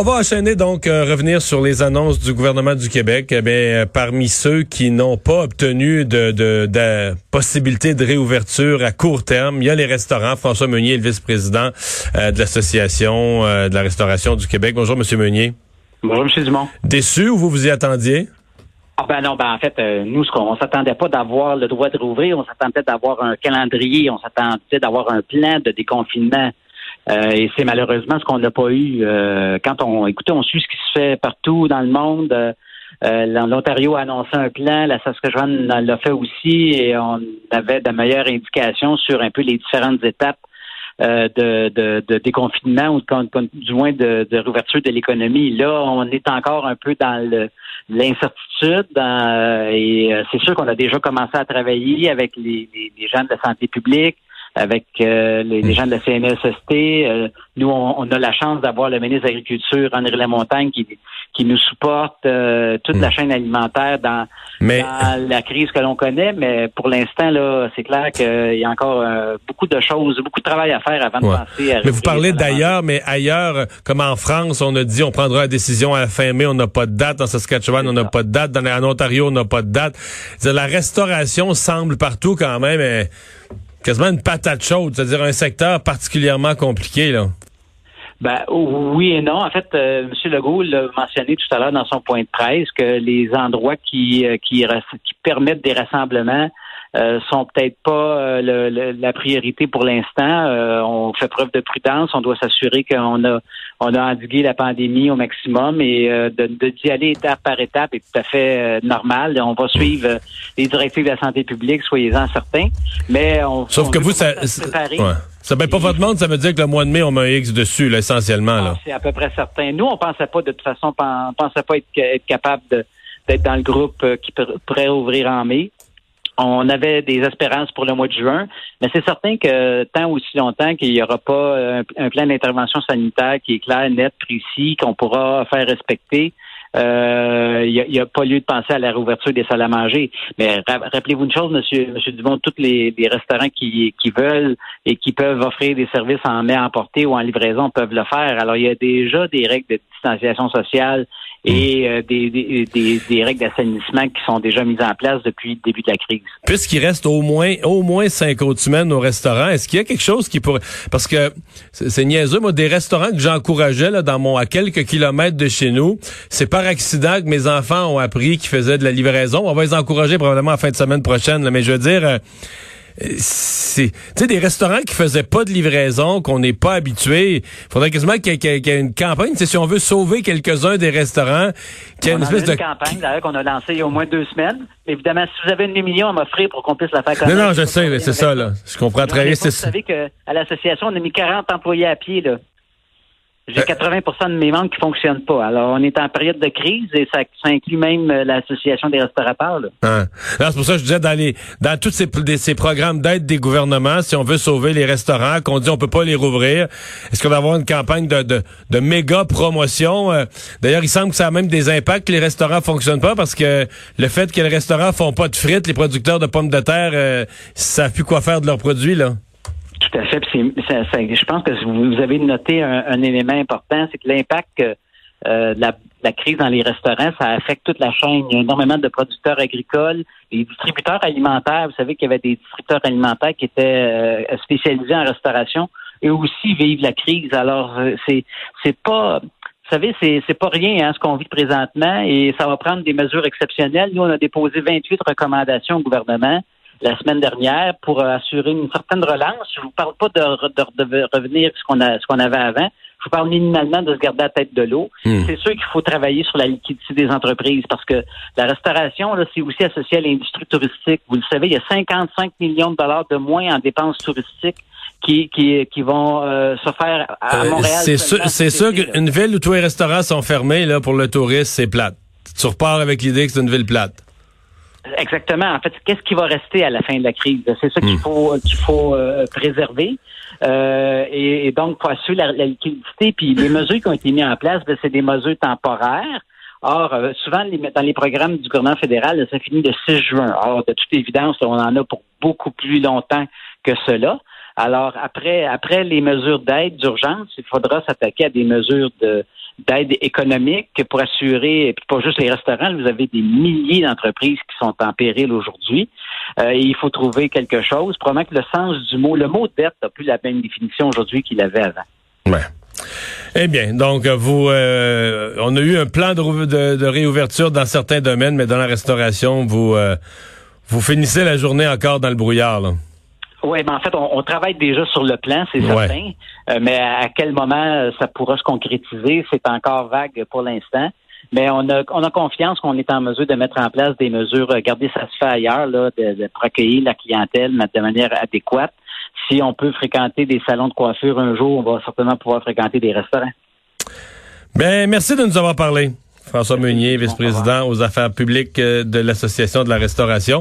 On va enchaîner donc euh, revenir sur les annonces du gouvernement du Québec. Eh bien, euh, parmi ceux qui n'ont pas obtenu de, de, de, possibilité de réouverture à court terme, il y a les restaurants. François Meunier, le vice-président euh, de l'association de la restauration du Québec. Bonjour, Monsieur Meunier. Bonjour, Monsieur Dumont. Déçu ou vous vous y attendiez? Ah ben non, ben en fait, nous, ce qu'on s'attendait pas d'avoir le droit de rouvrir, on s'attendait d'avoir un calendrier, on s'attendait d'avoir un plan de déconfinement. Euh, et c'est malheureusement ce qu'on n'a pas eu. Euh, quand on, écoutez, on suit ce qui se fait partout dans le monde. Euh, L'Ontario a annoncé un plan, la Saskatchewan l'a fait aussi, et on avait de meilleures indications sur un peu les différentes étapes de, de, déconfinement ou du moins de, de réouverture de l'économie. Là, on est encore un peu dans l'incertitude et c'est sûr qu'on a déjà commencé à travailler avec les, les gens de la santé publique, avec euh, les, gens de la CNSST. Euh, nous, on, a la chance d'avoir le ministre de l'Agriculture, Henri Lamontagne, qui, qui nous supporte euh, toute la hmm. chaîne alimentaire dans, la crise que l'on connaît. Mais pour l'instant, là, c'est clair qu'il y a encore beaucoup de choses, beaucoup de travail à faire avant de penser à... Mais vous parlez d'ailleurs, mais ailleurs, comme en France, on a dit on prendra la décision à la fin mai, on n'a pas de date. En Saskatchewan, on n'a pas de date. Dans, en Ontario, on n'a pas de date. La restauration semble partout quand même quasiment une patate chaude, c'est-à-dire un secteur particulièrement compliqué, là. Ben oui et non. En fait, euh, M. Legault l'a mentionné tout à l'heure dans son point de presse que les endroits qui, euh, qui, permettent des rassemblements euh, sont peut-être pas euh, la priorité pour l'instant. On fait preuve de prudence. On doit s'assurer qu'on a on a endigué la pandémie au maximum et de, d'y aller étape par étape est tout à fait normal. On va suivre les directives de la santé publique, soyez-en certains. Mais on sauf que vous ça, ça ben pas votre monde, ça veut dire que le mois de mai on met un X dessus là, essentiellement là. Ah, c'est à peu près certain. Nous on pensait pas de toute façon, on pensait pas être, être capable d'être dans le groupe qui pourrait ouvrir en mai on avait des espérances pour le mois de juin, mais c'est certain que tant aussi longtemps qu'il n'y aura pas un, plan d'intervention sanitaire qui est clair, net, précis, qu'on pourra faire respecter, euh, il n'y a, pas lieu de penser à la réouverture des salles à manger. Mais rappelez-vous une chose, Monsieur, Monsieur Dubon, tous les, restaurants qui, veulent et qui peuvent offrir des services en main emporté ou en livraison peuvent le faire. Alors, il y a déjà des règles de distanciation sociale et euh, des, des, des, règles d'assainissement qui sont déjà mises en place depuis le début de la crise. Puisqu'il reste au moins au moins cinq autres semaines au restaurant, est-ce qu'il y a quelque chose qui pourrait... Parce que c'est niaiseux, moi, des restaurants que j'encourageais là, dans mon à quelques kilomètres de chez nous, c'est par accident que mes enfants ont appris qu'ils faisaient de la livraison. On va les encourager probablement en fin de semaine prochaine, mais je veux dire... Euh, c'est tu sais des restaurants qui faisaient pas de livraison qu'on n'est pas habitué il faudrait quasiment qu'il y, ait une campagne. Si on veut sauver quelques-uns des restaurants qu'il y ait une espèce de campagne d'ailleurs qu'on a lancée il y a au moins deux semaines. Évidemment si vous avez une million à m'offrir pour qu'on puisse la faire connaître non non je sais c'est ça là. je comprends très bien vous savez qu'à l'association on a mis 40 employés à pied là j'ai 80% de mes membres qui fonctionnent pas. Alors, on est en période de crise et ça, inclut même euh, l'association des restaurateurs. Hein. C'est pour ça que je disais dans les dans tous ces, ces programmes d'aide des gouvernements, si on veut sauver les restaurants, qu'on dit on peut pas les rouvrir, est-ce qu'on va avoir une campagne de, de, de méga promotion? Euh? D'ailleurs, il semble que ça a même des impacts que les restaurants fonctionnent pas parce que le fait que les restaurants font pas de frites, les producteurs de pommes de terre euh, savent plus quoi faire de leurs produits là. Tout à fait. je pense que vous avez noté un, élément important, c'est que l'impact euh, de la, crise dans les restaurants, ça affecte toute la chaîne. Il y a énormément de producteurs agricoles, les distributeurs alimentaires. Vous savez qu'il y avait des distributeurs alimentaires qui étaient euh, spécialisés en restauration. Eux aussi vivent la crise. Alors, euh, c'est c'est pas vous savez, c'est, c'est pas rien hein, ce qu'on vit présentement et ça va prendre des mesures exceptionnelles. Nous, on a déposé 28 recommandations au gouvernement la semaine dernière pour euh, assurer une certaine relance. Je vous parle pas de, revenir ce qu'on a ce qu'on avait avant. Je vous parle minimalement de se garder la tête de l'eau. Hmm. C'est sûr qu'il faut travailler sur la liquidité des entreprises parce que la restauration, là, c'est aussi associé à l'industrie touristique. Vous le savez, il y a 55 millions de dollars de moins en dépenses touristiques qui, qui, qui vont euh, se faire à euh, Montréal. c'est sûr, c'est sûr qu'une ville où tous les restaurants sont fermés là pour le tourisme, c'est plate. Tu repars avec l'idée que c'est une ville plate. Exactement. En fait, qu'est-ce qui va rester à la fin de la crise? C'est ça qu'il hmm. faut qu'il faut euh, préserver. Euh, et, donc, pour assurer la, liquidité, puis les mesures qui ont été mises en place, ben, c'est des mesures temporaires. Or, euh, souvent, dans les programmes du gouvernement fédéral, ça finit le 6 juin. Or, de toute évidence, on en a pour beaucoup plus longtemps que cela. Alors, après, après les mesures d'aide, d'urgence, il faudra s'attaquer à des mesures de, d'aide économique pour assurer, puis pas juste les restaurants, vous avez des milliers d'entreprises qui sont en péril aujourd'hui. Euh, et il faut trouver quelque chose. Probablement que le sens du mot, le mot dette n'a plus la même définition aujourd'hui qu'il avait avant. Ouais. Eh bien, donc vous, euh, on a eu un plan de, de, réouverture dans certains domaines, mais dans la restauration, vous, euh, vous finissez la journée encore dans le brouillard. Là. Oui, mais en fait, on, travaille déjà sur le plan, c'est certain. Euh, mais à quel moment ça pourra se concrétiser, c'est encore vague pour l'instant. Mais on a, on a confiance qu'on est en mesure de mettre en place des mesures, garder ça se fait ailleurs, là, de, de, pour accueillir la clientèle de manière adéquate. Si on peut fréquenter des salons de coiffure un jour, on va certainement pouvoir fréquenter des restaurants. Ben, merci de nous avoir parlé. François Meunier, vice-président aux affaires publiques euh, de l'Association de la restauration.